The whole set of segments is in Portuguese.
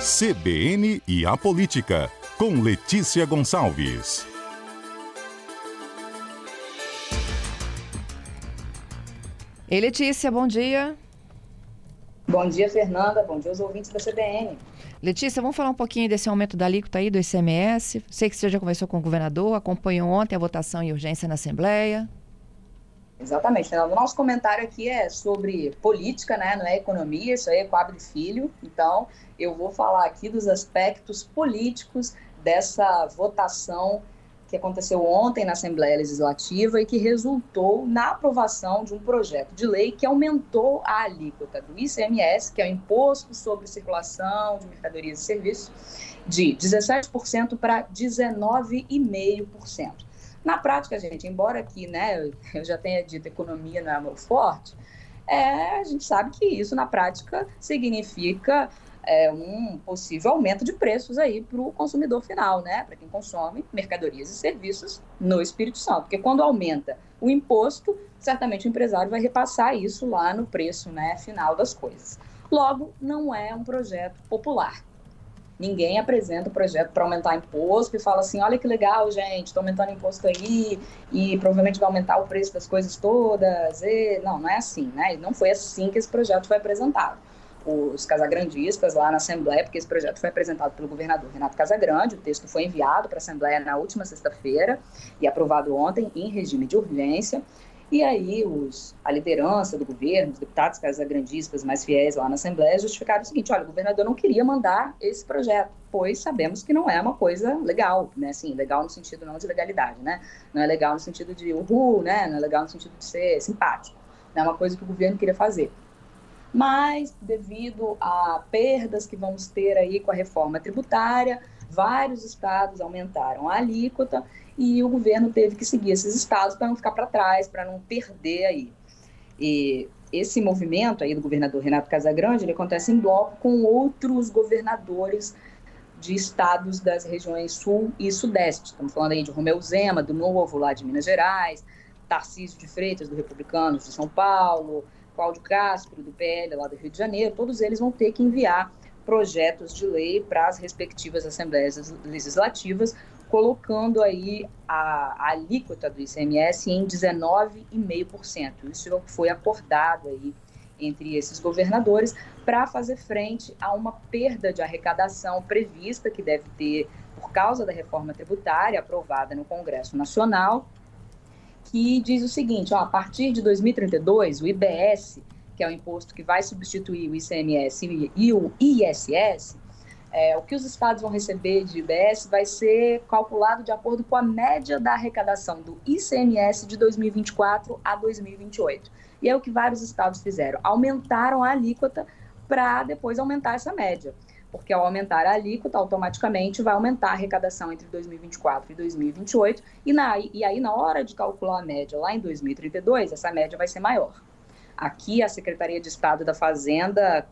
CBN e a Política, com Letícia Gonçalves. Ei, Letícia, bom dia. Bom dia, Fernanda. Bom dia aos ouvintes da CBN. Letícia, vamos falar um pouquinho desse aumento da alíquota aí do ICMS. Sei que você já conversou com o governador, acompanhou ontem a votação em urgência na Assembleia. Exatamente, Fernanda. O nosso comentário aqui é sobre política, né? Não é economia, isso aí é quadro de filho. Então, eu vou falar aqui dos aspectos políticos dessa votação que aconteceu ontem na Assembleia Legislativa e que resultou na aprovação de um projeto de lei que aumentou a alíquota do ICMS, que é o Imposto sobre Circulação de Mercadorias e Serviços, de 17% para 19,5%. Na prática, gente, embora aqui, né, eu já tenha dito economia não é meu forte, é, a gente sabe que isso na prática significa é, um possível aumento de preços aí para o consumidor final, né? Para quem consome mercadorias e serviços no Espírito Santo. Porque quando aumenta o imposto, certamente o empresário vai repassar isso lá no preço né, final das coisas. Logo, não é um projeto popular. Ninguém apresenta o projeto para aumentar imposto e fala assim: olha que legal, gente, estou aumentando imposto aí e provavelmente vai aumentar o preço das coisas todas. E... Não, não é assim, né? Não foi assim que esse projeto foi apresentado os casagrandistas lá na Assembleia, porque esse projeto foi apresentado pelo governador Renato Casagrande, o texto foi enviado para a Assembleia na última sexta-feira e aprovado ontem em regime de urgência. E aí os, a liderança do governo, os deputados casagrandistas mais fiéis lá na Assembleia justificaram o seguinte, olha, o governador não queria mandar esse projeto, pois sabemos que não é uma coisa legal, né, assim, legal no sentido não de legalidade, né, não é legal no sentido de uhul, né, não é legal no sentido de ser simpático, não é uma coisa que o governo queria fazer. Mas devido a perdas que vamos ter aí com a reforma tributária, vários estados aumentaram a alíquota e o governo teve que seguir esses estados para não ficar para trás, para não perder aí. E esse movimento aí do governador Renato Casagrande, ele acontece em bloco com outros governadores de estados das regiões sul e sudeste. Estamos falando aí de Romeu Zema, do Novo, lá de Minas Gerais, Tarcísio de Freitas, do Republicanos de São Paulo, Cláudio Castro, do PL, lá do Rio de Janeiro, todos eles vão ter que enviar projetos de lei para as respectivas assembleias legislativas, colocando aí a, a alíquota do ICMS em 19,5%. Isso foi acordado aí entre esses governadores para fazer frente a uma perda de arrecadação prevista que deve ter por causa da reforma tributária aprovada no Congresso Nacional que diz o seguinte: ó, a partir de 2032, o IBS, que é o imposto que vai substituir o ICMS e o ISS, é, o que os estados vão receber de IBS vai ser calculado de acordo com a média da arrecadação do ICMS de 2024 a 2028. E é o que vários estados fizeram: aumentaram a alíquota para depois aumentar essa média porque ao aumentar a alíquota, automaticamente vai aumentar a arrecadação entre 2024 e 2028, e, na, e aí na hora de calcular a média lá em 2032, essa média vai ser maior. Aqui a Secretaria de Estado da Fazenda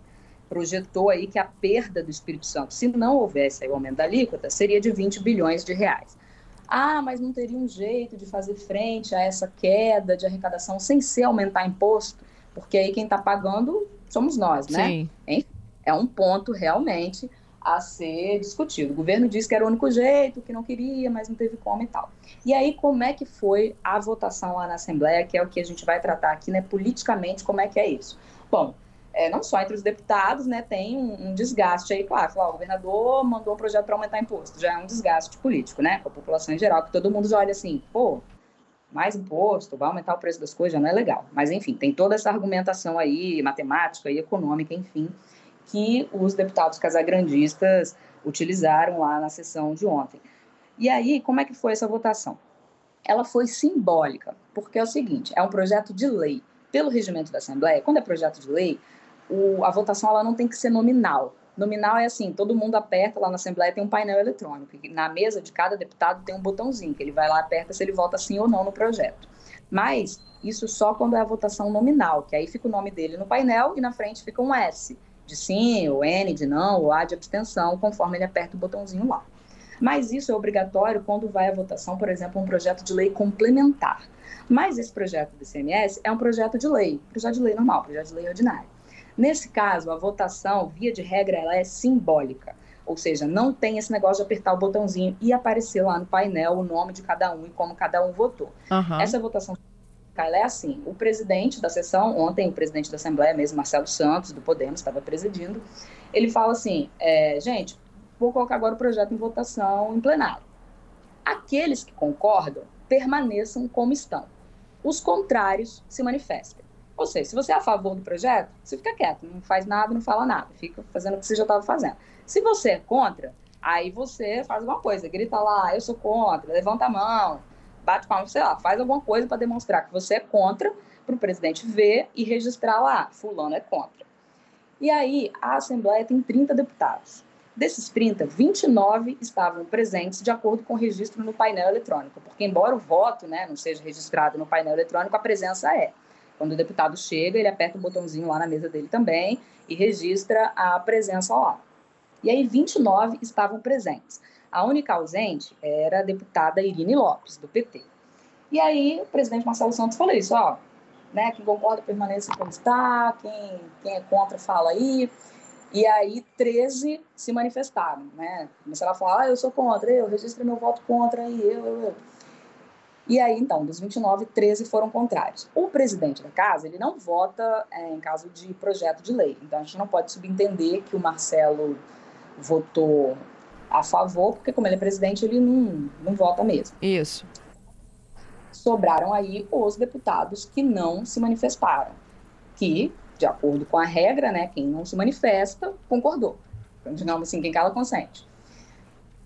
projetou aí que a perda do Espírito Santo, se não houvesse o aumento da alíquota, seria de 20 bilhões de reais. Ah, mas não teria um jeito de fazer frente a essa queda de arrecadação sem ser aumentar imposto? Porque aí quem está pagando somos nós, né? Sim. Enfim, é um ponto realmente a ser discutido. O governo disse que era o único jeito, que não queria, mas não teve como e tal. E aí, como é que foi a votação lá na Assembleia, que é o que a gente vai tratar aqui, né, politicamente, como é que é isso? Bom, é, não só entre os deputados, né, tem um, um desgaste aí, claro, falar, o governador mandou um projeto para aumentar imposto, já é um desgaste político, né, com a população em geral, que todo mundo já olha assim, pô, mais imposto, vai aumentar o preço das coisas, já não é legal. Mas, enfim, tem toda essa argumentação aí, matemática e econômica, enfim, que os deputados casagrandistas utilizaram lá na sessão de ontem. E aí, como é que foi essa votação? Ela foi simbólica, porque é o seguinte, é um projeto de lei. Pelo regimento da Assembleia, quando é projeto de lei, o, a votação ela não tem que ser nominal. Nominal é assim, todo mundo aperta lá na Assembleia, tem um painel eletrônico. Na mesa de cada deputado tem um botãozinho, que ele vai lá, aperta se ele vota sim ou não no projeto. Mas isso só quando é a votação nominal, que aí fica o nome dele no painel e na frente fica um S de sim, ou N de não, ou A de abstenção, conforme ele aperta o botãozinho lá. Mas isso é obrigatório quando vai à votação, por exemplo, um projeto de lei complementar. Mas esse projeto do ICMS é um projeto de lei, projeto de lei normal, projeto de lei ordinário. Nesse caso, a votação, via de regra, ela é simbólica. Ou seja, não tem esse negócio de apertar o botãozinho e aparecer lá no painel o nome de cada um e como cada um votou. Uhum. Essa votação ela é assim: o presidente da sessão, ontem o presidente da Assembleia mesmo, Marcelo Santos, do Podemos, estava presidindo, ele fala assim: é, gente, vou colocar agora o projeto em votação em plenário. Aqueles que concordam permaneçam como estão. Os contrários se manifestem. Ou seja, se você é a favor do projeto, você fica quieto, não faz nada, não fala nada, fica fazendo o que você já estava fazendo. Se você é contra, aí você faz alguma coisa, grita lá, eu sou contra, levanta a mão, bate palma, sei lá, faz alguma coisa para demonstrar que você é contra, para o presidente ver e registrar lá, fulano é contra. E aí, a Assembleia tem 30 deputados. Desses 30, 29 estavam presentes de acordo com o registro no painel eletrônico, porque embora o voto né, não seja registrado no painel eletrônico, a presença é. Quando o deputado chega, ele aperta o botãozinho lá na mesa dele também e registra a presença lá. E aí 29 estavam presentes. A única ausente era a deputada Irine Lopes, do PT. E aí o presidente Marcelo Santos falou isso, ó, né, quem concorda permaneça como está, quem, quem é contra fala aí. E aí 13 se manifestaram, né? Começaram a falar, ah, eu sou contra, eu registro meu voto contra, e eu, eu, eu. E aí, então, dos 29, 13 foram contrários. O presidente da casa, ele não vota é, em caso de projeto de lei. Então, a gente não pode subentender que o Marcelo votou a favor, porque como ele é presidente, ele não, não vota mesmo. Isso. Sobraram aí os deputados que não se manifestaram, que de acordo com a regra, né, quem não se manifesta concordou. Então, digamos assim, quem cala consente.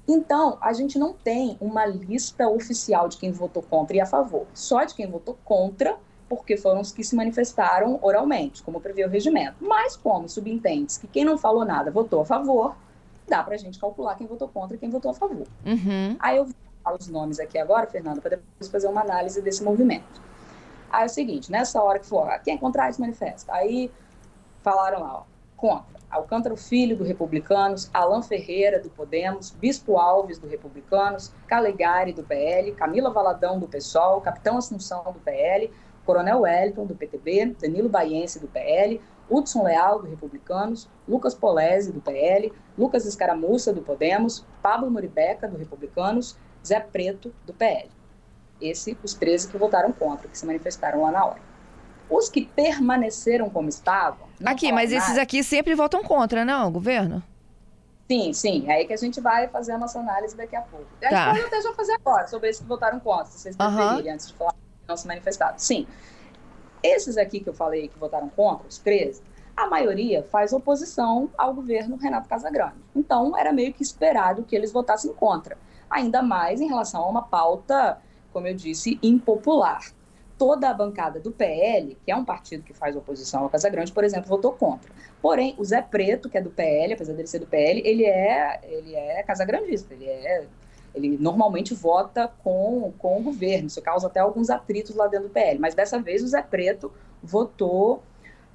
Então, a gente não tem uma lista oficial de quem votou contra e a favor, só de quem votou contra, porque foram os que se manifestaram oralmente, como prevê o regimento. Mas, como subentende que quem não falou nada votou a favor, dá para a gente calcular quem votou contra e quem votou a favor. Uhum. Aí eu vou falar os nomes aqui agora, Fernanda, para depois fazer uma análise desse movimento. Aí é o seguinte, nessa hora que for, quem é contrário se manifesta. Aí falaram lá, ó, contra. Alcântara Filho, do Republicanos, Alain Ferreira, do Podemos, Bispo Alves, do Republicanos, Calegari, do PL, Camila Valadão, do PSOL, Capitão Assunção, do PL, Coronel Wellington, do PTB, Danilo Baiense, do PL, Hudson Leal, do Republicanos, Lucas Polese, do PL, Lucas Escaramuça, do Podemos, Pablo Muribeca, do Republicanos, Zé Preto, do PL. Esse, os 13 que votaram contra, que se manifestaram lá na hora. Os que permaneceram como estavam. Aqui, mas nada. esses aqui sempre votam contra, não, governo? Sim, sim. É aí que a gente vai fazer a nossa análise daqui a pouco. A gente Tá. pode até já fazer agora, sobre esses que votaram contra, se vocês preferirem, antes de falar que não se manifestaram. Sim. Esses aqui que eu falei que votaram contra, os 13, a maioria faz oposição ao governo Renato Casagrande. Então, era meio que esperado que eles votassem contra. Ainda mais em relação a uma pauta, como eu disse, impopular. Toda a bancada do PL, que é um partido que faz oposição ao Casagrande, por exemplo, votou contra. Porém, o Zé Preto, que é do PL, apesar dele ser do PL, ele é, ele é casagrandista, ele é ele normalmente vota com, com o governo, isso causa até alguns atritos lá dentro do PL, mas dessa vez o Zé Preto votou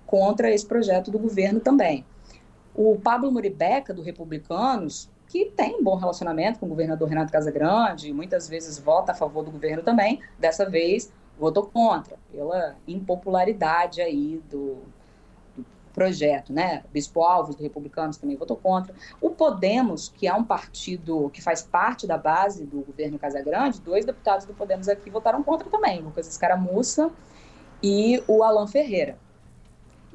contra esse projeto do governo também. O Pablo Muribeca, do Republicanos, que tem um bom relacionamento com o governador Renato Casagrande, muitas vezes vota a favor do governo também, dessa vez votou contra, pela impopularidade aí do, do projeto, né? Bispo Alves, do Republicanos, também votou contra. O Podemos, que é um partido que faz parte da base do governo Casagrande, dois deputados do Podemos aqui votaram contra também, Lucas Escaramuça e o Alain Ferreira.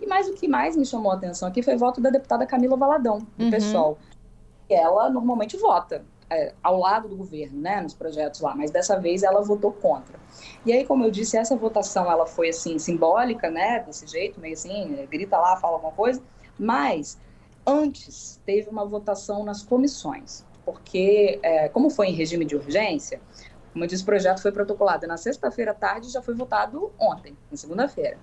E mais o que mais me chamou a atenção aqui foi o voto da deputada Camila Valadão, do Uhum. PSOL. Ela normalmente vota é, ao lado do governo, né, nos projetos lá, mas dessa vez ela votou contra. E aí, como eu disse, essa votação ela foi assim simbólica, né, desse jeito, meio assim, é, grita lá, fala alguma coisa, mas antes teve uma votação nas comissões, porque é, como foi em regime de urgência, como eu disse, o projeto foi protocolado na sexta-feira à tarde e já foi votado ontem, na segunda-feira.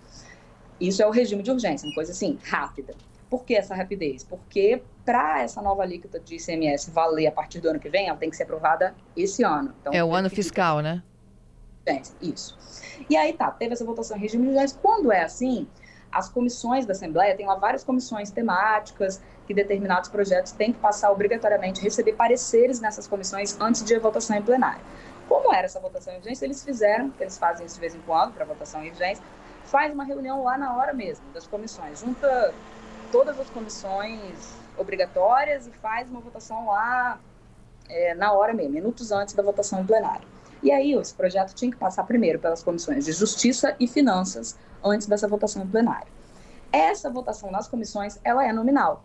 Isso é o regime de urgência, uma coisa assim, rápida. Por que essa rapidez? Porque para essa nova alíquota de ICMS valer a partir do ano que vem, ela tem que ser aprovada esse ano. Então, É o ano que fiscal, né? urgência, Isso. E aí tá, teve essa votação em regime de. Quando é assim, as comissões da Assembleia, tem lá várias comissões temáticas que determinados projetos têm que passar obrigatoriamente, receber pareceres nessas comissões antes de a votação em plenário. Como era essa votação em urgência, eles fizeram, eles fazem isso de vez em quando para votação em urgência, faz uma reunião lá na hora mesmo das comissões, junta todas as comissões obrigatórias e faz uma votação lá é, na hora mesmo, minutos antes da votação em plenário. E aí, esse projeto tinha que passar primeiro pelas comissões de Justiça e Finanças antes dessa votação em plenário. Essa votação nas comissões, ela é nominal,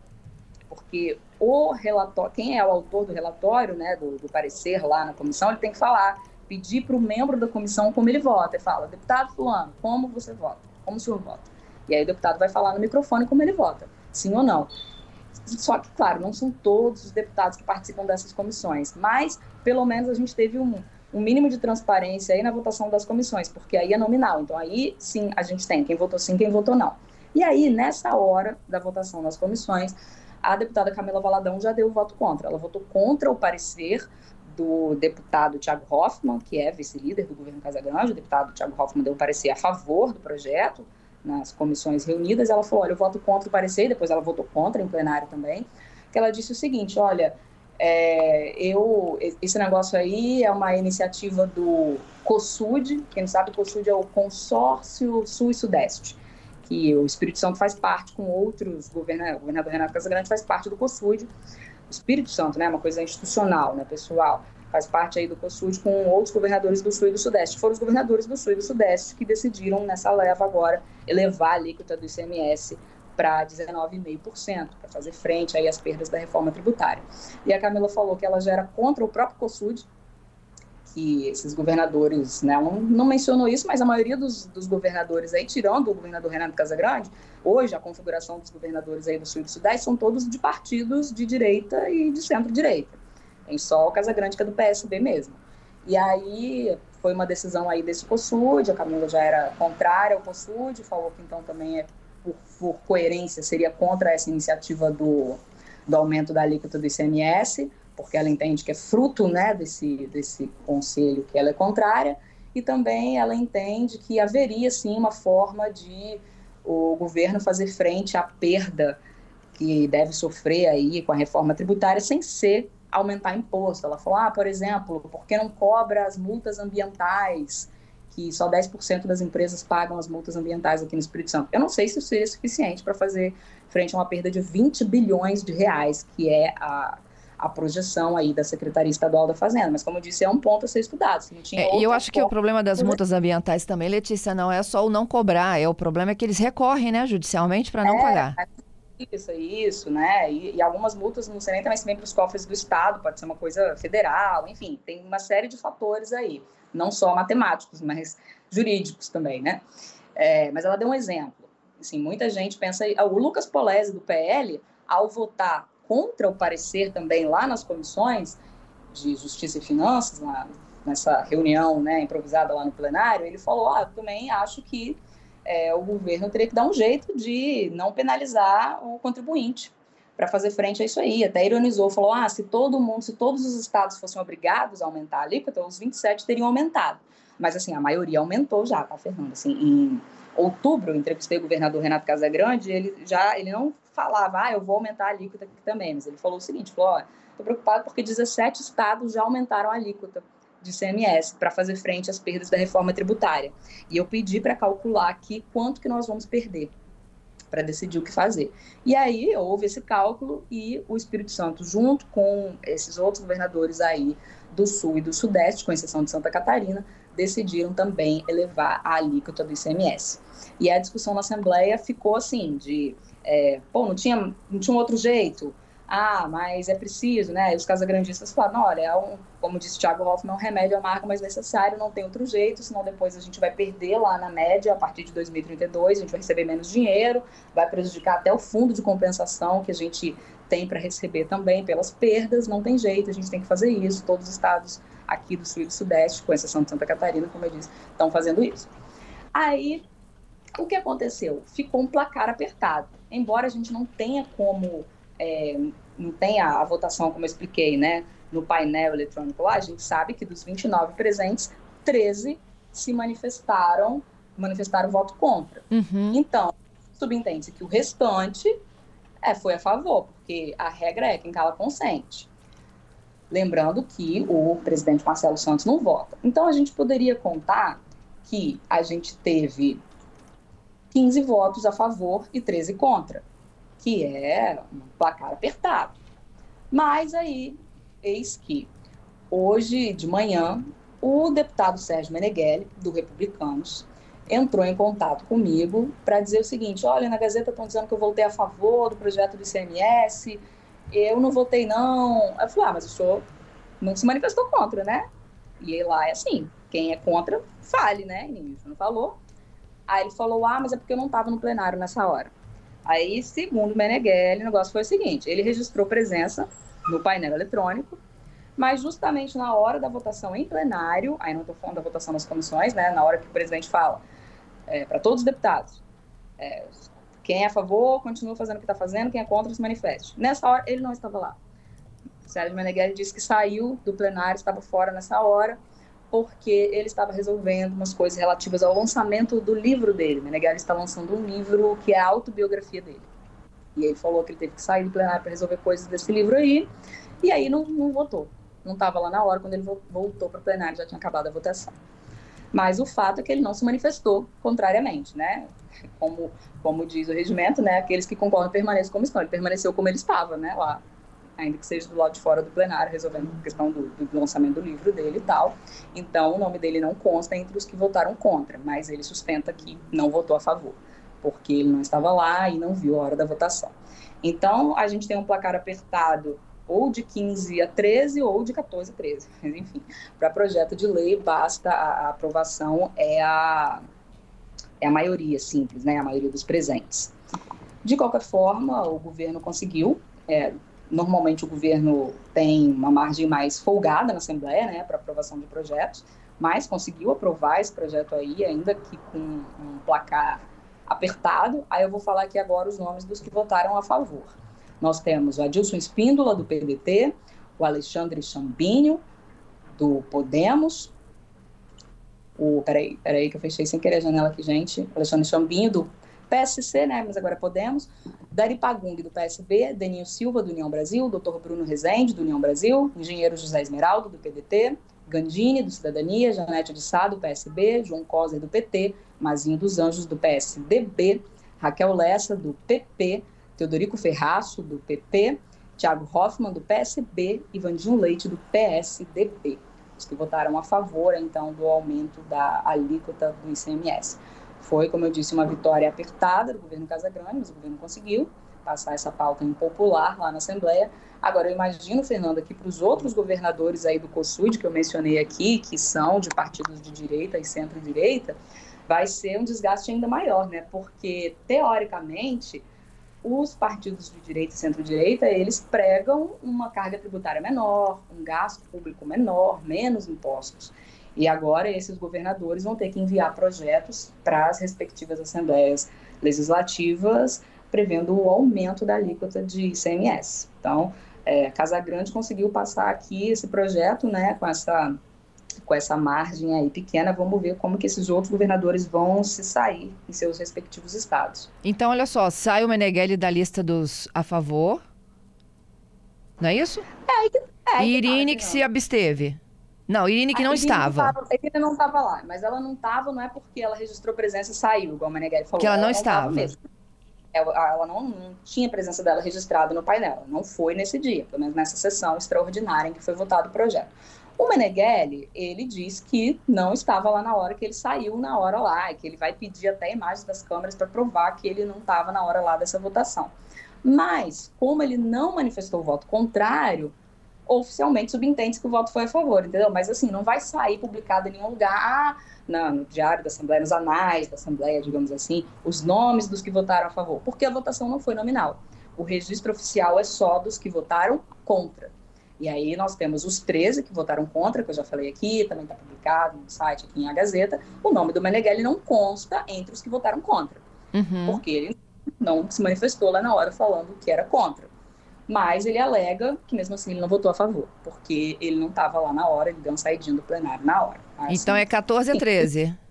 porque o relatório, quem é o autor do relatório, né, do, do parecer lá na comissão, ele tem que falar, pedir para o membro da comissão como ele vota. Ele fala, deputado fulano, como você vota? Como o senhor vota? E aí o deputado vai falar no microfone como ele vota, sim ou não. Só que, claro, não são todos os deputados que participam dessas comissões, mas pelo menos a gente teve um, um mínimo de transparência aí na votação das comissões, porque aí é nominal. Então aí sim a gente tem quem votou sim, quem votou não. E aí, nessa hora da votação nas comissões, a deputada Camila Valadão já deu o voto contra. Ela votou contra o parecer do deputado Tiago Hoffmann, que é vice-líder do governo Casagrande. O deputado Tiago Hoffmann deu o parecer a favor do projeto nas comissões reunidas. Ela falou: olha, eu voto contra o parecer, depois ela votou contra em plenário também. Que ela disse o seguinte: olha, é, eu, esse negócio aí é uma iniciativa do COSUD, quem não sabe, o COSUD é o Consórcio Sul e Sudeste que o Espírito Santo faz parte com outros governadores, o governador Renato Casagrande faz parte do COSUD, o Espírito Santo, né, uma coisa institucional, né, pessoal, faz parte aí do COSUD com outros governadores do Sul e do Sudeste. Foram os governadores do Sul e do Sudeste que decidiram nessa leva agora elevar a alíquota do ICMS para 19,5%, para fazer frente aí às perdas da reforma tributária. E a Camila falou que ela já era contra o próprio COSUD, que esses governadores, né, não, não mencionou isso, mas a maioria dos, dos, governadores aí, tirando o governador Renato Casagrande, hoje a configuração dos governadores aí do Sul e do Sudeste são todos de partidos de direita e de centro-direita. Tem só o Casagrande que é do PSB mesmo. E aí foi uma decisão aí desse COSUD, a Camila já era contrária ao COSUD, falou que então também é por, por coerência seria contra essa iniciativa do, do aumento da alíquota do ICMS, porque ela entende que é fruto né, desse, desse conselho que ela é contrária, e também ela entende que haveria sim uma forma de o governo fazer frente à perda que deve sofrer aí com a reforma tributária sem ser aumentar imposto. Ela falou, ah, por exemplo, por que não cobra as multas ambientais, que só 10% das empresas pagam as multas ambientais aqui no Espírito Santo. Eu não sei se isso seria suficiente para fazer frente a uma perda de 20 bilhões de reais, que é a a projeção aí da Secretaria Estadual da Fazenda. Mas, como eu disse, é um ponto a ser estudado. É, e eu acho que o problema das multas ambientais também, Letícia, não é só o não cobrar, é o problema é que eles recorrem, né, judicialmente para não é, pagar. Isso, isso, né? E, e, algumas multas não serem também vêm para os cofres do Estado, pode ser uma coisa federal, enfim, tem uma série de fatores aí, não só matemáticos, mas jurídicos também, né? É, mas ela deu um exemplo. Assim, muita gente pensa. O Lucas Polese, do PL, ao votar contra o parecer também lá nas comissões de Justiça e Finanças, nessa reunião né, improvisada lá no plenário, ele falou: ah, também acho que é, o governo teria que dar um jeito de não penalizar o contribuinte para fazer frente a isso aí. Até ironizou, falou: ah, se todo mundo, se todos os estados fossem obrigados a aumentar a alíquota, os 27 teriam aumentado. Mas assim, a maioria aumentou já, tá, Fernando? Assim, em outubro, entrevistei o governador Renato Casagrande, ele já ele não falava, ah, eu vou aumentar a alíquota aqui também, mas ele falou o seguinte, falou, estou preocupado porque 17 estados já aumentaram a alíquota de CMS para fazer frente às perdas da reforma tributária. E eu pedi para calcular aqui quanto que nós vamos perder para decidir o que fazer. E aí houve esse cálculo e o Espírito Santo, junto com esses outros governadores aí do Sul e do Sudeste, com exceção de Santa Catarina, decidiram também elevar a alíquota do ICMS. E a discussão na Assembleia ficou assim, de, é, pô, não tinha, não tinha um outro jeito? Ah, mas é preciso, né? E os casagrandistas falaram, olha, é um, como disse o Thiago Hoffman, é um remédio amargo, mas necessário, não tem outro jeito, senão depois a gente vai perder lá na média, a partir de 2032, a gente vai receber menos dinheiro, vai prejudicar até o fundo de compensação que a gente tem para receber também pelas perdas, não tem jeito, a gente tem que fazer isso, todos os estados aqui do Sul e do Sudeste, com exceção de Santa Catarina, como eu disse, estão fazendo isso. Aí o que aconteceu? Ficou um placar apertado. Embora a gente não tenha como, é, não tenha a votação, como eu expliquei, né, no painel eletrônico lá, a gente sabe que dos 29 presentes, 13 se manifestaram, manifestaram voto contra. Uhum. Então, subentende-se que o restante é, foi a favor, porque a regra é quem cala consente. Lembrando que o presidente Marcelo Santos não vota. Então, a gente poderia contar que a gente teve 15 votos a favor e 13 contra, que é um placar apertado. Mas aí, eis que hoje de manhã, o deputado Sérgio Meneghelli, do Republicanos, entrou em contato comigo para dizer o seguinte: olha, na Gazeta estão dizendo que eu votei a favor do projeto do ICMS, eu não votei não. Eu falei: ah, mas o senhor não se manifestou contra, né? E lá é assim: quem é contra, fale, né? E não falou. Aí ele falou: ah, mas é porque eu não estava no plenário nessa hora. Aí, segundo Meneghelli, o negócio foi o seguinte: ele registrou presença no painel eletrônico, mas justamente na hora da votação em plenário, aí não estou falando da votação nas comissões, né? Na hora que o presidente fala é, para todos os deputados, é, quem é a favor, continua fazendo o que está fazendo, quem é contra, se manifeste. Nessa hora, ele não estava lá. O Sérgio Meneghelli disse que saiu do plenário, estava fora nessa hora, porque ele estava resolvendo umas coisas relativas ao lançamento do livro dele. Meneghelli está lançando um livro que é a autobiografia dele. E ele falou que ele teve que sair do plenário para resolver coisas desse livro aí, e aí não, não votou. Não estava lá na hora, quando ele voltou para o plenário já tinha acabado a votação. Mas o fato é que ele não se manifestou contrariamente, né? Como, como diz o regimento, né? Aqueles que concordam permaneçam como estão. Ele permaneceu como ele estava, né? Lá, ainda que seja do lado de fora do plenário, resolvendo a questão do, do, lançamento do livro dele e tal. Então, o nome dele não consta entre os que votaram contra, mas ele sustenta que não votou a favor, porque ele não estava lá e não viu a hora da votação. Então, a gente tem um placar apertado ou de 15 a 13 ou de 14 a 13. Mas, enfim, para projeto de lei, basta a, a, aprovação, é a, é a maioria simples, né? a maioria dos presentes. De qualquer forma, o governo conseguiu. É, normalmente, o governo tem uma margem mais folgada na Assembleia né, para aprovação de projetos, mas conseguiu aprovar esse projeto aí, ainda que com um placar apertado. Aí eu vou falar aqui agora os nomes dos que votaram a favor. Nós temos o Adilson Espíndola, do PDT, o Alexandre Chambinho, do Podemos, o. Peraí, peraí, que eu fechei sem querer a janela aqui, gente. Alexandre Chambinho, do PSC, né? Mas agora Podemos. Dari Pagung, do PSB. Deninho Silva, do União Brasil. Dr. Bruno Rezende, do União Brasil. Engenheiro José Esmeraldo, do PDT. Gandini, do Cidadania. Janete de Sá, do PSB. João Coser, do PT. Mazinho dos Anjos, do PSDB. Raquel Lessa, do PP. Teodorico Ferraço, do PP, Tiago Hoffmann, do PSB e Vandinho Leite, do PSDB. Os que votaram a favor, então, do aumento da alíquota do ICMS. Foi, como eu disse, uma vitória apertada do governo Casagrande, mas o governo conseguiu passar essa pauta impopular lá na Assembleia. Agora, eu imagino, Fernando, aqui para os outros governadores aí do COSUD, que eu mencionei aqui, que são de partidos de direita e centro-direita, vai ser um desgaste ainda maior, né? Porque, teoricamente, os partidos de direita e centro-direita, eles pregam uma carga tributária menor, um gasto público menor, menos impostos. E agora esses governadores vão ter que enviar projetos para as respectivas assembleias legislativas, prevendo o aumento da alíquota de ICMS. Então, é, Casa Grande conseguiu passar aqui esse projeto, né, com essa com essa margem aí pequena, vamos ver como que esses outros governadores vão se sair em seus respectivos estados. Então, olha só, sai o Meneghelli da lista dos a favor, não é isso? É, é, e Irine que se absteve. Não, Irine que não Irine estava. Não a Irine não estava lá, mas ela não estava, não é porque ela registrou presença e saiu, igual o Meneghelli falou. Que ela não, ela não estava. Mesmo. Ela, ela não, não, tinha a presença dela registrada no painel, não foi nesse dia, pelo menos nessa sessão extraordinária em que foi votado o projeto. O Meneghelli, ele diz que não estava lá na hora que ele saiu na hora lá, e que ele vai pedir até imagens das câmeras para provar que ele não estava na hora lá dessa votação. Mas, como ele não manifestou o voto contrário, oficialmente subentende que o voto foi a favor, entendeu? Mas assim, não vai sair publicado em nenhum lugar, ah, no Diário da Assembleia, nos anais da Assembleia, digamos assim, os nomes dos que votaram a favor, porque a votação não foi nominal. O registro oficial é só dos que votaram contra. E aí nós temos os 13 que votaram contra, que eu já falei aqui, também está publicado no site aqui em A Gazeta. O nome do Meneghelli não consta entre os que votaram contra, uhum. porque ele não se manifestou lá na hora falando que era contra. Mas ele alega que mesmo assim ele não votou a favor, porque ele não estava lá na hora, ele deu um saidinho do plenário na hora. Assim, então é 14 a 13.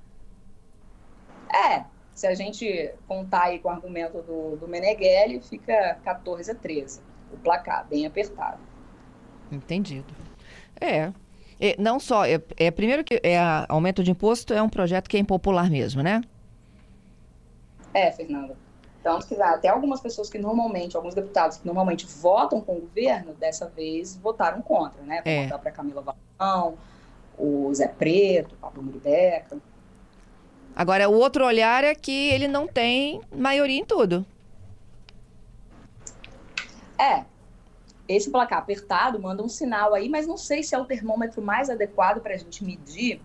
É, se a gente contar aí com o argumento do, do Meneghelli, fica 14 a 13, o placar, bem apertado. Entendido. É. é não só, é, é, primeiro que é, aumento de imposto é um projeto que é impopular mesmo, né? É, Fernanda. Tanto que até algumas pessoas que normalmente, alguns deputados que normalmente votam com o governo, dessa vez votaram contra, né? É. a própria Camila Valão, o Zé Preto, o Pablo Muribeca. Agora, o outro olhar é que ele não tem maioria em tudo. É, esse placar apertado manda um sinal aí, mas não sei se é o termômetro mais adequado para a gente medir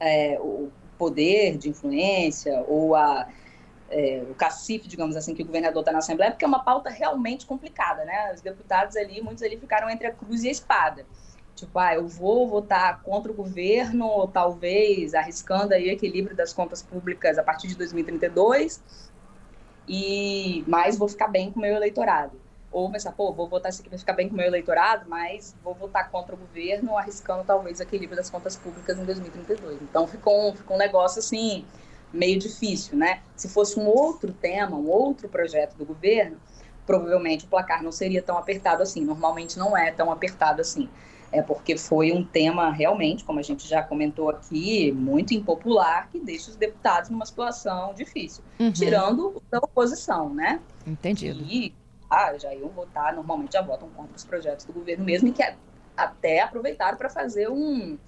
é, o poder de influência ou a, é, o cacife, digamos assim, que o governador está na Assembleia, porque é uma pauta realmente complicada, né? Os deputados ali, muitos ali ficaram entre a cruz e a espada. Tipo, ah, eu vou votar contra o governo, ou talvez arriscando aí o equilíbrio das contas públicas a partir de 2032, e mas vou ficar bem com o meu eleitorado. Ou pensar, pô, vou votar isso aqui para ficar bem com o meu eleitorado, mas vou votar contra o governo, arriscando talvez o equilíbrio das contas públicas em 2032. Então ficou ficou um negócio assim, meio difícil, né? Se fosse um outro tema, um outro projeto do governo, provavelmente o placar não seria tão apertado assim. Normalmente não é tão apertado assim. É porque foi um tema realmente, como a gente já comentou aqui, muito impopular, que deixa os deputados numa situação difícil. Uhum. Tirando da oposição, né? Entendido. E ah, já iam votar, normalmente já votam contra os projetos do governo mesmo, e que até aproveitaram para fazer um.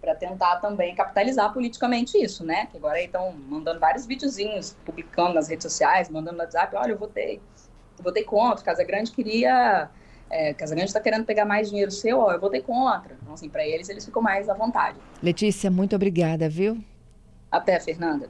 Para tentar também capitalizar politicamente isso, né? Que agora estão mandando vários videozinhos, publicando nas redes sociais, mandando no WhatsApp: olha, eu votei, eu votei contra, Casa Grande queria. É, Casa Grande está querendo pegar mais dinheiro seu, ó, eu votei contra. Então, assim, para eles, eles ficam mais à vontade. Letícia, muito obrigada, viu? Até, Fernanda.